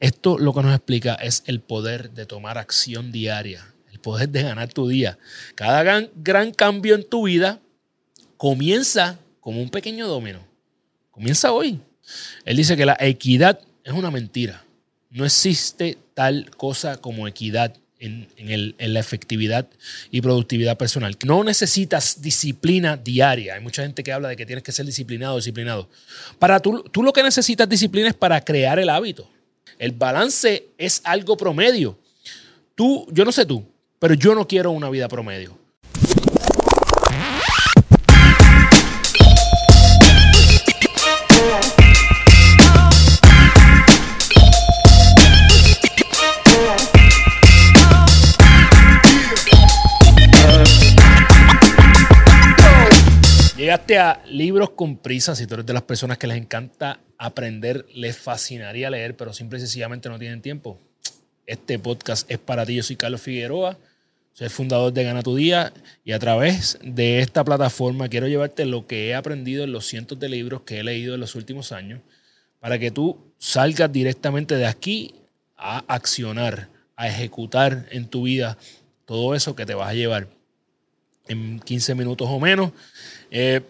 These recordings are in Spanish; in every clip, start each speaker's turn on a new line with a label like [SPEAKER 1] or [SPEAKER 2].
[SPEAKER 1] esto lo que nos explica es el poder de tomar acción diaria, el poder de ganar tu día. Cada gran, gran cambio en tu vida comienza como un pequeño domino. Comienza hoy. Él dice que la equidad es una mentira. No existe tal cosa como equidad en, la efectividad y productividad personal. No necesitas disciplina diaria. Hay mucha gente que habla de que tienes que ser disciplinado, disciplinado. Para tú, tú lo que necesitas disciplina es para crear el hábito. El balance es algo promedio. Tú, yo no sé tú, pero yo no quiero una vida promedio. Llegaste a libros con prisa, si tú eres de las personas que les encanta aprender, les fascinaría leer, pero simple y sencillamente no tienen tiempo. Este podcast es para ti. Yo soy Carlos Figueroa, soy el fundador de Gana tu Día y a través de esta plataforma quiero llevarte lo que he aprendido en los cientos de libros que he leído en los últimos años para que tú salgas directamente de aquí a accionar, a ejecutar en tu vida todo eso que te vas a llevar en 15 minutos o menos. Eh,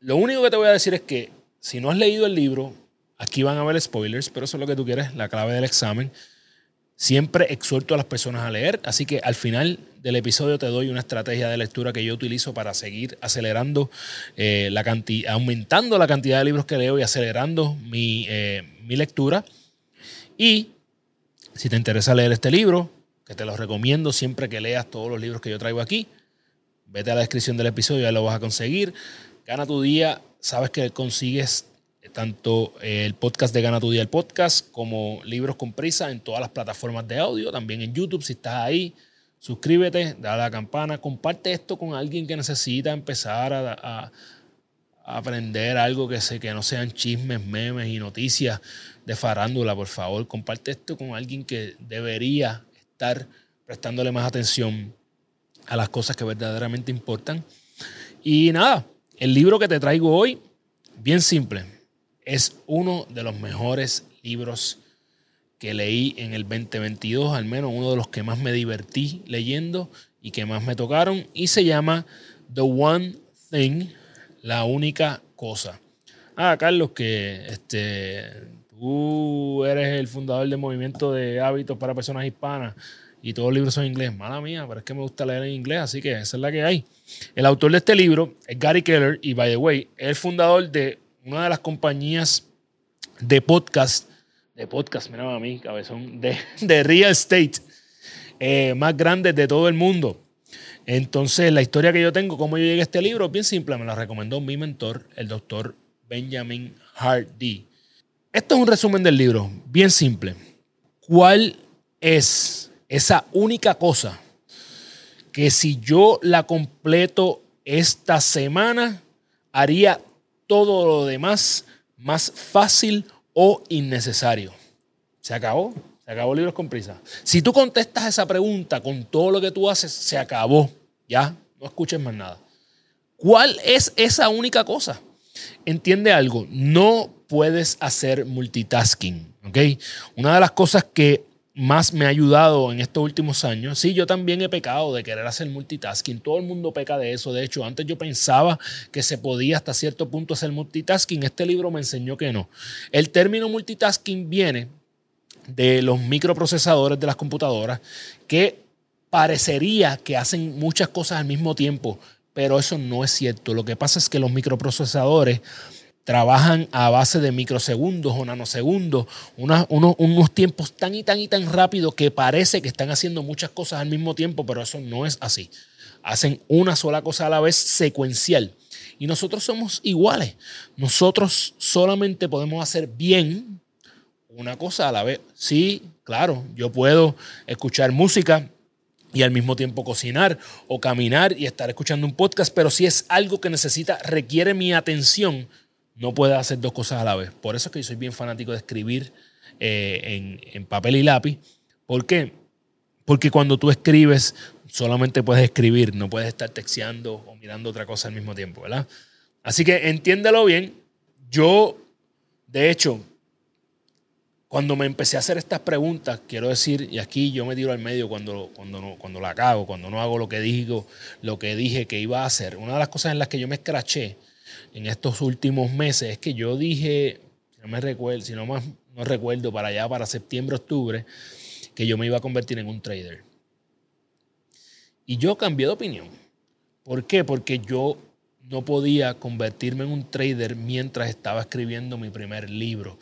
[SPEAKER 1] lo único que te voy a decir es que si no has leído el libro, aquí van a haber spoilers, pero eso es lo que tú quieres, la clave del examen. Siempre exhorto a las personas a leer, así que al final del episodio te doy una estrategia de lectura que yo utilizo para seguir acelerando eh, la cantidad, aumentando la cantidad de libros que leo y acelerando mi, eh, mi lectura. Y si te interesa leer este libro, que te lo recomiendo siempre que leas todos los libros que yo traigo aquí, Vete a la descripción del episodio, ya lo vas a conseguir. Gana tu día, sabes que consigues tanto el podcast de Gana tu día, el podcast, como libros con prisa en todas las plataformas de audio, también en YouTube, si estás ahí. Suscríbete, dale a la campana, comparte esto con alguien que necesita empezar a, aprender algo que, sé, que no sean chismes, memes y noticias de farándula, por favor. Comparte esto con alguien que debería estar prestándole más atención a las cosas que verdaderamente importan. Y nada, el libro que te traigo hoy, bien simple, es uno de los mejores libros que leí en el 2022, al menos uno de los que más me divertí leyendo y que más me tocaron, y se llama The One Thing, la única cosa. Ah, Carlos, que este, tú eres el fundador del movimiento de hábitos para personas hispanas y todos los libros son en inglés. Mala mía, pero es que me gusta leer en inglés, así que esa es la que hay. El autor de este libro es Gary Keller y, by the way, es el fundador de una de las compañías de podcast, de podcast, mira a mí, cabezón, de, real estate eh, más grandes de todo el mundo. Entonces, la historia que yo tengo, cómo yo llegué a este libro, bien simple. Me la recomendó mi mentor, el doctor Benjamin Hardy. Esto es un resumen del libro, bien simple. ¿Cuál es esa única cosa que si yo la completo esta semana, haría todo lo demás más fácil o innecesario. Se acabó. Se acabó Libros con Prisa. Si tú contestas esa pregunta con todo lo que tú haces, se acabó. Ya, no escuches más nada. ¿Cuál es esa única cosa? Entiende algo, no puedes hacer multitasking. ¿ok? Una de las cosas que más me ha ayudado en estos últimos años. Sí, yo también he pecado de querer hacer multitasking. Todo el mundo peca de eso. De hecho, antes yo pensaba que se podía hasta cierto punto hacer multitasking. Este libro me enseñó que no. El término multitasking viene de los microprocesadores de las computadoras que parecería que hacen muchas cosas al mismo tiempo, pero eso no es cierto. Lo que pasa es que los microprocesadores trabajan a base de microsegundos o nanosegundos, unos, tiempos tan y tan y tan rápidos que parece que están haciendo muchas cosas al mismo tiempo, pero eso no es así. Hacen una sola cosa a la vez secuencial. Y nosotros somos iguales. Nosotros solamente podemos hacer bien una cosa a la vez. Sí, claro, yo puedo escuchar música y al mismo tiempo cocinar o caminar y estar escuchando un podcast, pero si es algo que necesita, requiere mi atención, no puede hacer dos cosas a la vez. Por eso es que yo soy bien fanático de escribir eh, en, papel y lápiz. ¿Por qué? Porque cuando tú escribes, solamente puedes escribir, no puedes estar texteando o mirando otra cosa al mismo tiempo, ¿verdad? Así que entiéndelo bien. Yo, de hecho, cuando me empecé a hacer estas preguntas, quiero decir, y aquí yo me tiro al medio cuando, cuando, no, cuando la cago, cuando no hago lo que digo, lo que dije que iba a hacer. Una de las cosas en las que yo me escraché en estos últimos meses es que yo dije, si no me recuerdo, si no más no recuerdo, para allá, para septiembre, octubre, que yo me iba a convertir en un trader. Y yo cambié de opinión. ¿Por qué? Porque yo no podía convertirme en un trader mientras estaba escribiendo mi primer libro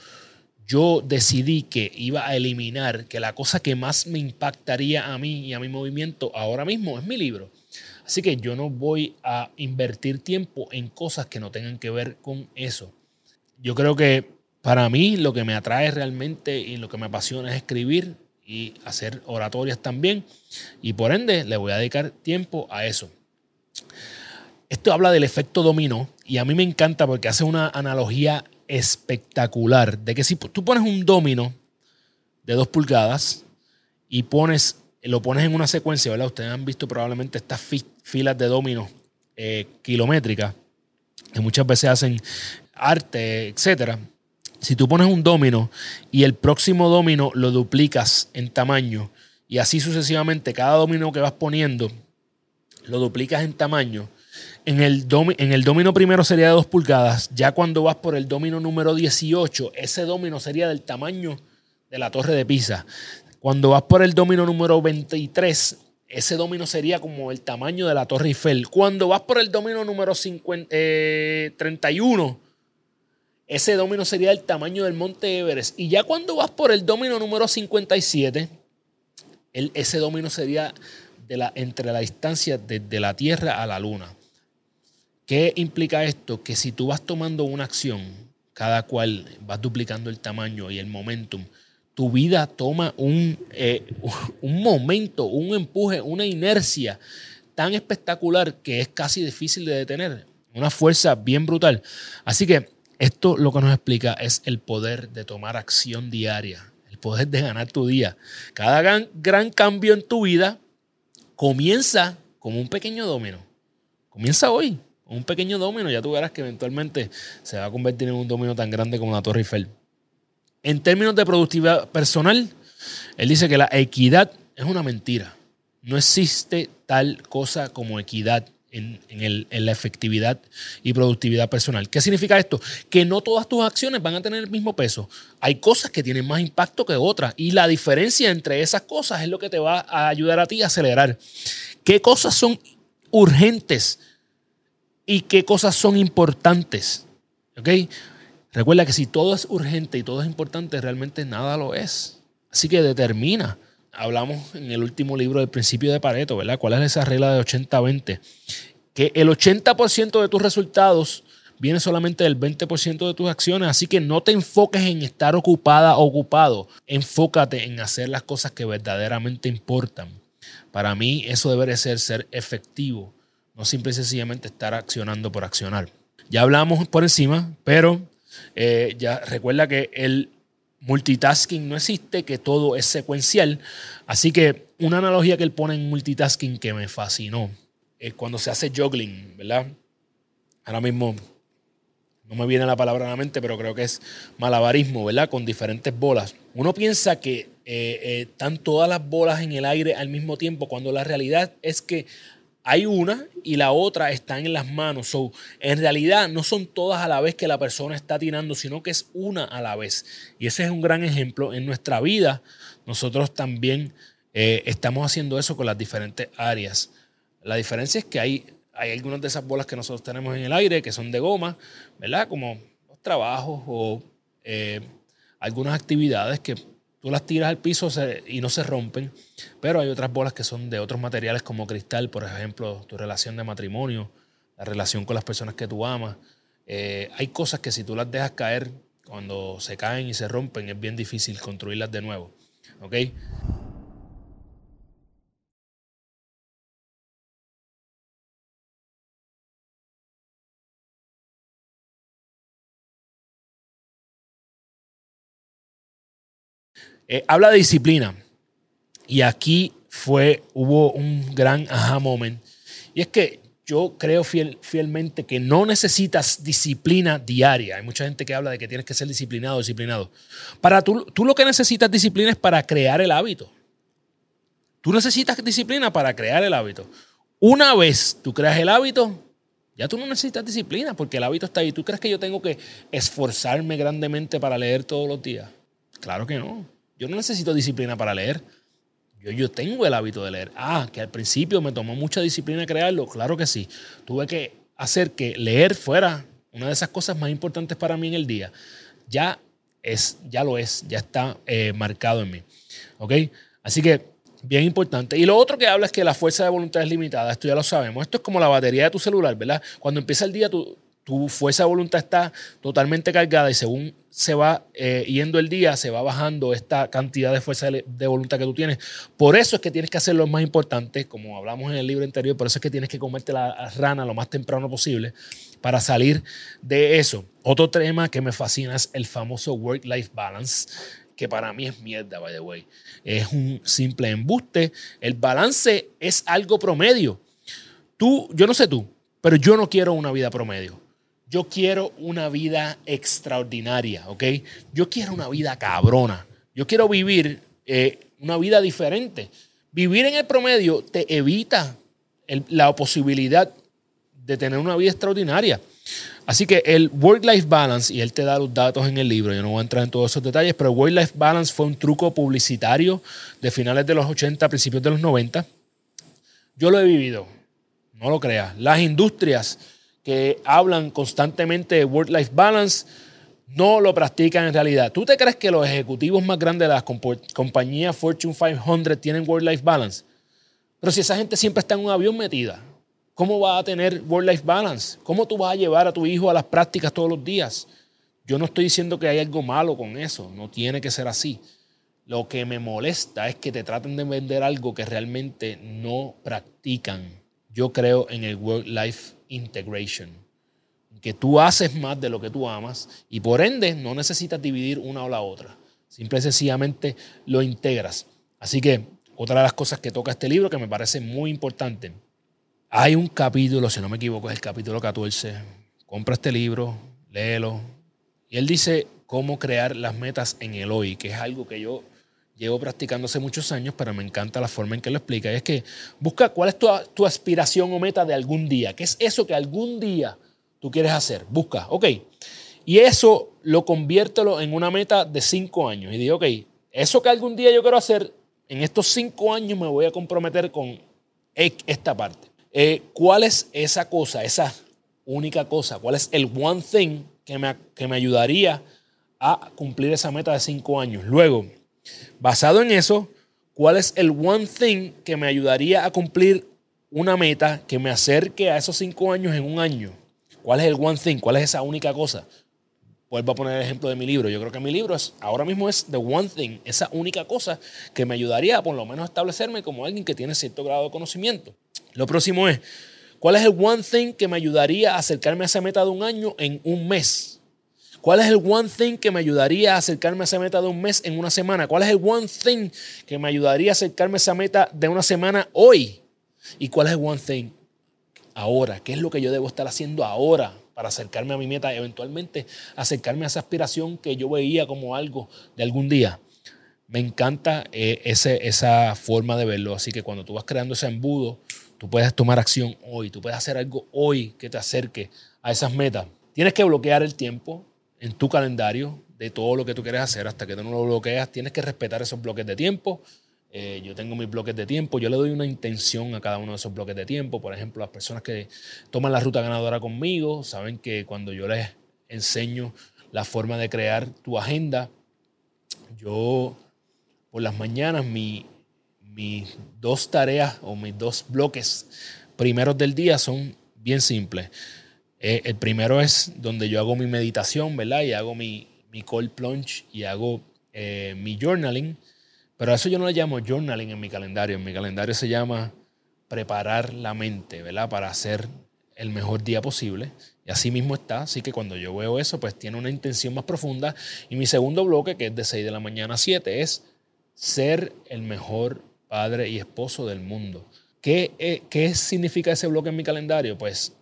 [SPEAKER 1] yo decidí que iba a eliminar que la cosa que más me impactaría a mí y a mi movimiento ahora mismo es mi libro. Así que yo no voy a invertir tiempo en cosas que no tengan que ver con eso. Yo creo que para mí lo que me atrae realmente y lo que me apasiona es escribir y hacer oratorias también. Y por ende le voy a dedicar tiempo a eso. Esto habla del efecto dominó y a mí me encanta porque hace una analogía espectacular de que si tú pones un domino de dos pulgadas y pones, lo pones en una secuencia, ¿verdad? Ustedes han visto probablemente estas filas de dominos eh, kilométricas que muchas veces hacen arte, etcétera. Si tú pones un domino y el próximo domino lo duplicas en tamaño y así sucesivamente, cada domino que vas poniendo lo duplicas en tamaño, en el, en el domino primero sería de 2 pulgadas. Ya cuando vas por el domino número 18, ese domino sería del tamaño de la torre de Pisa. Cuando vas por el domino número 23, ese domino sería como el tamaño de la Torre Eiffel. Cuando vas por el domino número 31, eh, ese domino sería el tamaño del Monte Everest. Y ya cuando vas por el domino número 57, ese domino sería de la, entre la distancia desde la Tierra a la Luna. ¿Qué implica esto? Que si tú vas tomando una acción, cada cual vas duplicando el tamaño y el momentum, tu vida toma un, eh, un momento, un empuje, una inercia tan espectacular que es casi difícil de detener. Una fuerza bien brutal. Así que esto lo que nos explica es el poder de tomar acción diaria, el poder de ganar tu día. Cada gran, gran cambio en tu vida comienza como un pequeño domino. Comienza hoy un pequeño domino, ya tú verás que eventualmente se va a convertir en un domino tan grande como la Torre Eiffel. En términos de productividad personal, él dice que la equidad es una mentira. No existe tal cosa como equidad en, la efectividad y productividad personal. ¿Qué significa esto? Que no todas tus acciones van a tener el mismo peso. Hay cosas que tienen más impacto que otras y la diferencia entre esas cosas es lo que te va a ayudar a ti a acelerar. ¿Qué cosas son urgentes? y qué cosas son importantes. ¿Ok? Recuerda que si todo es urgente y todo es importante, realmente nada lo es. Así que determina. Hablamos en el último libro del principio de Pareto, ¿verdad? ¿Cuál es esa regla de 80-20? Que el 80% de tus resultados viene solamente del 20% de tus acciones. Así que no te enfoques en estar ocupada o ocupado. Enfócate en hacer las cosas que verdaderamente importan. Para mí eso debe ser ser efectivo no simple y sencillamente estar accionando por accionar. Ya hablamos por encima, pero eh, ya recuerda que el multitasking no existe, que todo es secuencial. Así que una analogía que él pone en multitasking que me fascinó es cuando se hace juggling, ¿verdad? Ahora mismo no me viene la palabra a la mente, pero creo que es malabarismo, ¿verdad? Con diferentes bolas. Uno piensa que eh, eh, están todas las bolas en el aire al mismo tiempo, cuando la realidad es que hay una y la otra está en las manos. So, en realidad no son todas a la vez que la persona está tirando, sino que es una a la vez. Y ese es un gran ejemplo. En nuestra vida, nosotros también eh, estamos haciendo eso con las diferentes áreas. La diferencia es que hay, hay algunas de esas bolas que nosotros tenemos en el aire que son de goma, ¿verdad? Como los trabajos o eh, algunas actividades que Tú las tiras al piso y no se rompen, pero hay otras bolas que son de otros materiales como cristal, por ejemplo, tu relación de matrimonio, la relación con las personas que tú amas. Eh, hay cosas que si tú las dejas caer, cuando se caen y se rompen, es bien difícil construirlas de nuevo. ¿Ok? Eh, habla de disciplina. Y aquí fue, hubo un gran aha moment. Y es que yo creo fiel, fielmente que no necesitas disciplina diaria. Hay mucha gente que habla de que tienes que ser disciplinado, disciplinado. Para tú, tú lo que necesitas disciplina es para crear el hábito. Tú necesitas disciplina para crear el hábito. Una vez tú creas el hábito, ya tú no necesitas disciplina porque el hábito está ahí. ¿Tú crees que yo tengo que esforzarme grandemente para leer todos los días? Claro que no. Yo no necesito disciplina para leer. Yo, yo tengo el hábito de leer. Ah, que al principio me tomó mucha disciplina crearlo. Claro que sí. Tuve que hacer que leer fuera una de esas cosas más importantes para mí en el día. Ya es, ya lo es, ya está eh, marcado en mí. ¿Ok? Así que Bien importante. Y lo otro que habla es que la fuerza de voluntad es limitada. Esto ya lo sabemos. Esto es como la batería de tu celular, ¿verdad? Cuando empieza el día, tu, tu fuerza de voluntad está totalmente cargada y según se va eh, yendo el día, se va bajando esta cantidad de fuerza de, voluntad que tú tienes. Por eso es que tienes que hacer lo más importante, como hablamos en el libro anterior, por eso es que tienes que comerte la rana lo más temprano posible para salir de eso. Otro tema que me fascina es el famoso work-life balance que para mí es mierda, by the way. Es un simple embuste. El balance es algo promedio. Tú, yo no sé tú, pero yo no quiero una vida promedio. Yo quiero una vida extraordinaria, ¿ok? Yo quiero una vida cabrona. Yo quiero vivir eh, una vida diferente. Vivir en el promedio te evita la posibilidad de tener una vida extraordinaria. Así que el Work-Life Balance, y él te da los datos en el libro, yo no voy a entrar en todos esos detalles, pero Work-Life Balance fue un truco publicitario de finales de los 80, principios de los 90. Yo lo he vivido, no lo creas. Las industrias que hablan constantemente de Work-Life Balance no lo practican en realidad. ¿Tú te crees que los ejecutivos más grandes de las compañías Fortune 500 tienen Work-Life Balance? Pero si esa gente siempre está en un avión metida, ¿Cómo vas a tener work-life balance? ¿Cómo tú vas a llevar a tu hijo a las prácticas todos los días? Yo no estoy diciendo que hay algo malo con eso, no tiene que ser así. Lo que me molesta es que te traten de vender algo que realmente no practican. Yo creo en el work-life integration, que tú haces más de lo que tú amas y por ende no necesitas dividir una o la otra. Simple y sencillamente lo integras. Así que otra de las cosas que toca este libro que me parece muy importante hay un capítulo, si no me equivoco, es el capítulo 14. Compra este libro, léelo. Y él dice cómo crear las metas en el hoy, que es algo que yo llevo practicando hace muchos años, pero me encanta la forma en que lo explica. Y es que busca cuál es tu, tu aspiración o meta de algún día. ¿Qué es eso que algún día tú quieres hacer? Busca, ok. Y eso lo conviértelo en una meta de cinco años. Y digo, ok, eso que algún día yo quiero hacer, en estos cinco años me voy a comprometer con esta parte. Eh, ¿Cuál es esa cosa, esa única cosa? ¿Cuál es el one thing que me, que me ayudaría a cumplir esa meta de cinco años? Luego, basado en eso, ¿cuál es el one thing que me ayudaría a cumplir una meta que me acerque a esos cinco años en un año? ¿Cuál es el one thing? ¿Cuál es esa única cosa? Vuelvo a poner el ejemplo de mi libro. Yo creo que mi libro es, ahora mismo es the one thing, esa única cosa que me ayudaría a por lo menos establecerme como alguien que tiene cierto grado de conocimiento. Lo próximo es, ¿cuál es el one thing que me ayudaría a acercarme a esa meta de un año en un mes? ¿Cuál es el one thing que me ayudaría a acercarme a esa meta de un mes en una semana? ¿Cuál es el one thing que me ayudaría a acercarme a esa meta de una semana hoy? ¿Y cuál es el one thing ahora? ¿Qué es lo que yo debo estar haciendo ahora para acercarme a mi meta? Eventualmente acercarme a esa aspiración que yo veía como algo de algún día. Me encanta eh, ese, esa forma de verlo. Así que cuando tú vas creando ese embudo, Tú puedes tomar acción hoy, tú puedes hacer algo hoy que te acerque a esas metas. Tienes que bloquear el tiempo en tu calendario de todo lo que tú quieres hacer hasta que tú no lo bloqueas. Tienes que respetar esos bloques de tiempo. Eh, yo tengo mis bloques de tiempo, yo le doy una intención a cada uno de esos bloques de tiempo. Por ejemplo, las personas que toman la ruta ganadora conmigo saben que cuando yo les enseño la forma de crear tu agenda, yo por las mañanas mi, mis dos tareas o mis dos bloques primeros del día son bien simples. Eh, el primero es donde yo hago mi meditación, ¿verdad? Y hago mi, mi cold plunge y hago eh, mi journaling. Pero a eso yo no le llamo journaling en mi calendario. En mi calendario se llama preparar la mente, ¿verdad? Para hacer el mejor día posible. Y así mismo está. Así que cuando yo veo eso, pues tiene una intención más profunda. Y mi segundo bloque, que es de 6 de la mañana a 7, es ser el mejor padre y esposo del mundo. ¿Qué, eh, ¿Qué significa ese bloque en mi calendario? Pues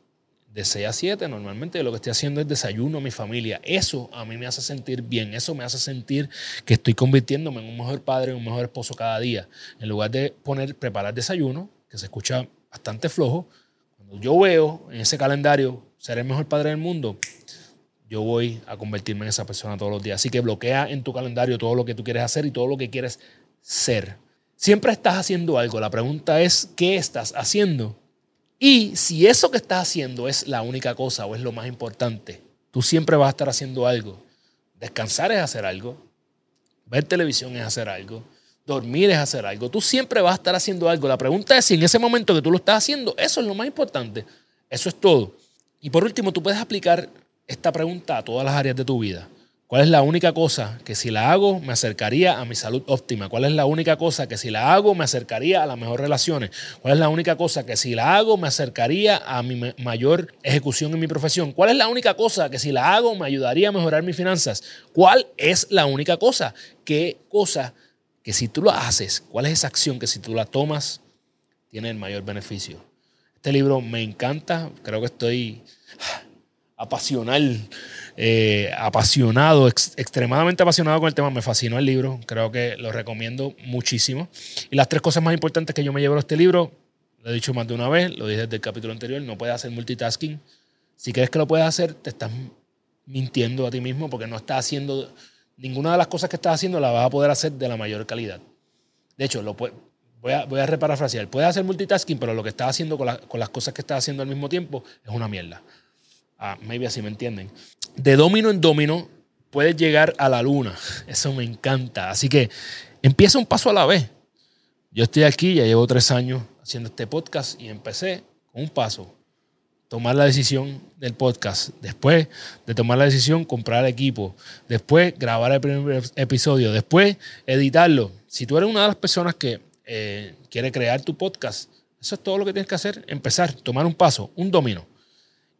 [SPEAKER 1] de 6 a 7 normalmente lo que estoy haciendo es desayuno a mi familia. Eso a mí me hace sentir bien, eso me hace sentir que estoy convirtiéndome en un mejor padre, un mejor esposo cada día. En lugar de poner, preparar desayuno, que se escucha bastante flojo, cuando yo veo en ese calendario ser el mejor padre del mundo, yo voy a convertirme en esa persona todos los días. Así que bloquea en tu calendario todo lo que tú quieres hacer y todo lo que quieres ser. Siempre estás haciendo algo. La pregunta es, ¿qué estás haciendo? Y si eso que estás haciendo es la única cosa o es lo más importante, tú siempre vas a estar haciendo algo. Descansar es hacer algo. Ver televisión es hacer algo. Dormir es hacer algo. Tú siempre vas a estar haciendo algo. La pregunta es si en ese momento que tú lo estás haciendo, eso es lo más importante. Eso es todo. Y por último, tú puedes aplicar esta pregunta a todas las áreas de tu vida. ¿Cuál es la única cosa que si la hago me acercaría a mi salud óptima? ¿Cuál es la única cosa que si la hago me acercaría a las mejores relaciones? ¿Cuál es la única cosa que si la hago me acercaría a mi mayor ejecución en mi profesión? ¿Cuál es la única cosa que si la hago me ayudaría a mejorar mis finanzas? ¿Cuál es la única cosa? ¿Qué cosa que si tú la haces, cuál es esa acción que si tú la tomas tiene el mayor beneficio? Este libro me encanta, creo que estoy apasional eh, apasionado, extremadamente apasionado con el tema. Me fascinó el libro, creo que lo recomiendo muchísimo. Y las tres cosas más importantes que yo me llevo de este libro, lo he dicho más de una vez, lo dije desde el capítulo anterior, no puedes hacer multitasking. Si crees que lo puedes hacer, te estás mintiendo a ti mismo porque no estás haciendo, ninguna de las cosas que estás haciendo la vas a poder hacer de la mayor calidad. De hecho, lo voy, a, voy a reparafrasear. Puedes hacer multitasking, pero lo que estás haciendo con, con las cosas que estás haciendo al mismo tiempo es una mierda. Ah, maybe así me entienden. De domino en domino puedes llegar a la luna. Eso me encanta. Así que empieza un paso a la vez. Yo estoy aquí, ya llevo tres años haciendo este podcast y empecé con un paso. Tomar la decisión del podcast. Después de tomar la decisión, comprar el equipo. Después grabar el primer episodio. Después editarlo. Si tú eres una de las personas que eh, quiere crear tu podcast, eso es todo lo que tienes que hacer. Empezar, tomar un paso, un domino.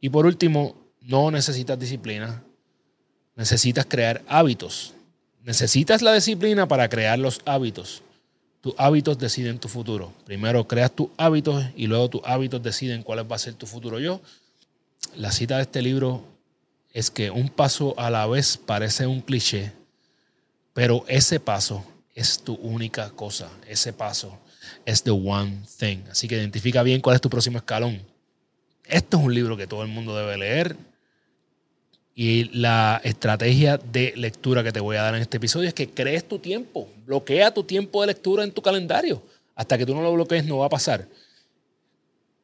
[SPEAKER 1] Y por último, no necesitas disciplina, necesitas crear hábitos. Necesitas la disciplina para crear los hábitos. Tus hábitos deciden tu futuro. Primero creas tus hábitos y luego tus hábitos deciden cuál va a ser tu futuro. Yo, la cita de este libro es que un paso a la vez parece un cliché, pero ese paso es tu única cosa. Ese paso es the one thing. Así que identifica bien cuál es tu próximo escalón. Esto es un libro que todo el mundo debe leer. Y la estrategia de lectura que te voy a dar en este episodio es que crees tu tiempo. Bloquea tu tiempo de lectura en tu calendario. Hasta que tú no lo bloquees no va a pasar.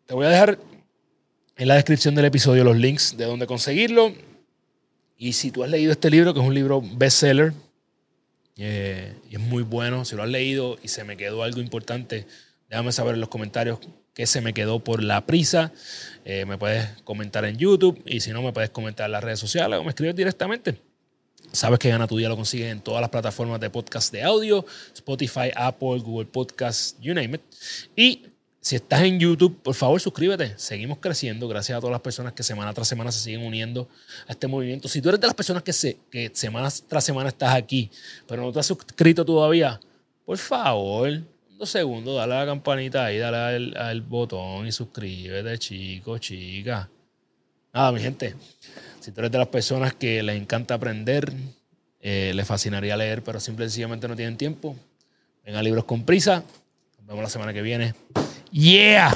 [SPEAKER 1] Te voy a dejar en la descripción del episodio los links de dónde conseguirlo. Y si tú has leído este libro, que es un libro bestseller, eh, y es muy bueno, si lo has leído y se me quedó algo importante, déjame saber en los comentarios que se me quedó por la prisa. Eh, me puedes comentar en YouTube y si no, me puedes comentar en las redes sociales o me escribes directamente. Sabes que Gana tu Día lo consigues en todas las plataformas de podcast de audio, Spotify, Apple, Google Podcast, you name it. Y si estás en YouTube, por favor suscríbete. Seguimos creciendo gracias a todas las personas que semana tras semana se siguen uniendo a este movimiento. Si tú eres de las personas que, se, que semana tras semana estás aquí, pero no te has suscrito todavía, por favor, segundos, dale a la campanita ahí, dale al, botón y suscríbete, chicos, chicas. Nada, mi gente, si tú eres de las personas que les encanta aprender, eh, les fascinaría leer, pero simple y sencillamente no tienen tiempo, venga libros con prisa. Nos vemos la semana que viene. ¡Yeah!